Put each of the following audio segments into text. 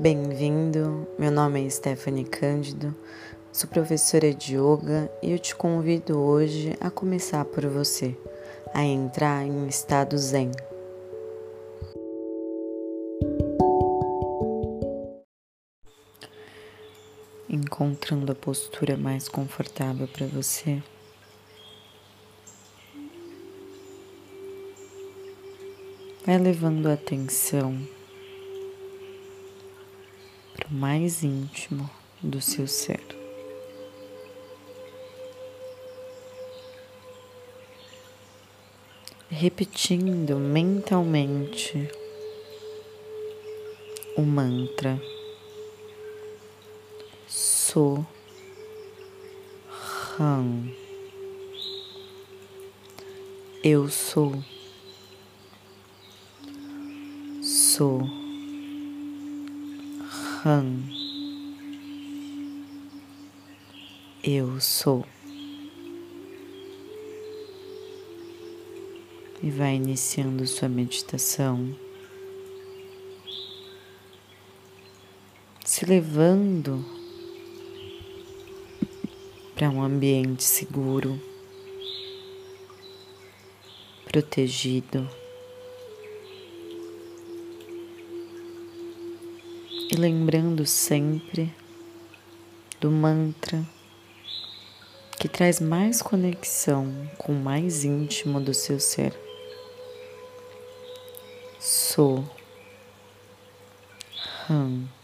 Bem-vindo, meu nome é Stephanie Cândido, sou professora de yoga e eu te convido hoje a começar por você, a entrar em um estado zen. Encontrando a postura mais confortável para você. Vai levando a atenção mais íntimo do seu ser. Repetindo mentalmente o mantra So Ram. Eu sou. Sou. Ram. Eu sou. E vai iniciando sua meditação, se levando para um ambiente seguro, protegido. E lembrando sempre do mantra que traz mais conexão com o mais íntimo do seu ser. Sou Ram.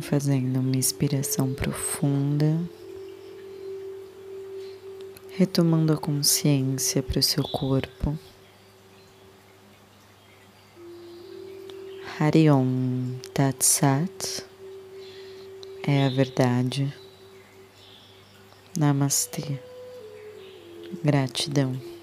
Fazendo uma inspiração profunda, retomando a consciência para o seu corpo. Hariom Tat Sat é a verdade. Namastê. Gratidão.